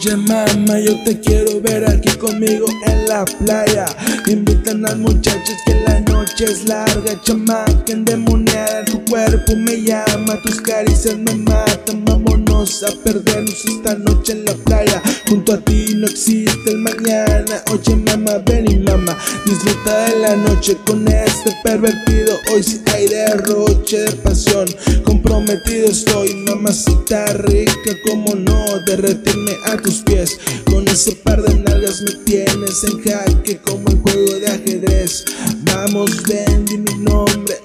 Oye mamá, yo te quiero ver aquí conmigo en la playa. Invitan al muchachos que la noche es larga Chamaca endemoniada, tu cuerpo me llama Tus caricias me matan, a perdernos esta noche en la playa. Junto a ti no existe el mañana. Oye mamá, ven y mamá Disfruta de la noche con este pervertido. Hoy sí hay derroche de pasión. Comprometido estoy, mamacita rica Como no derretirme a tus pies. Con ese par de nalgas me tienes en jaque Como el juego de ajedrez. Vamos ven, di mi nombre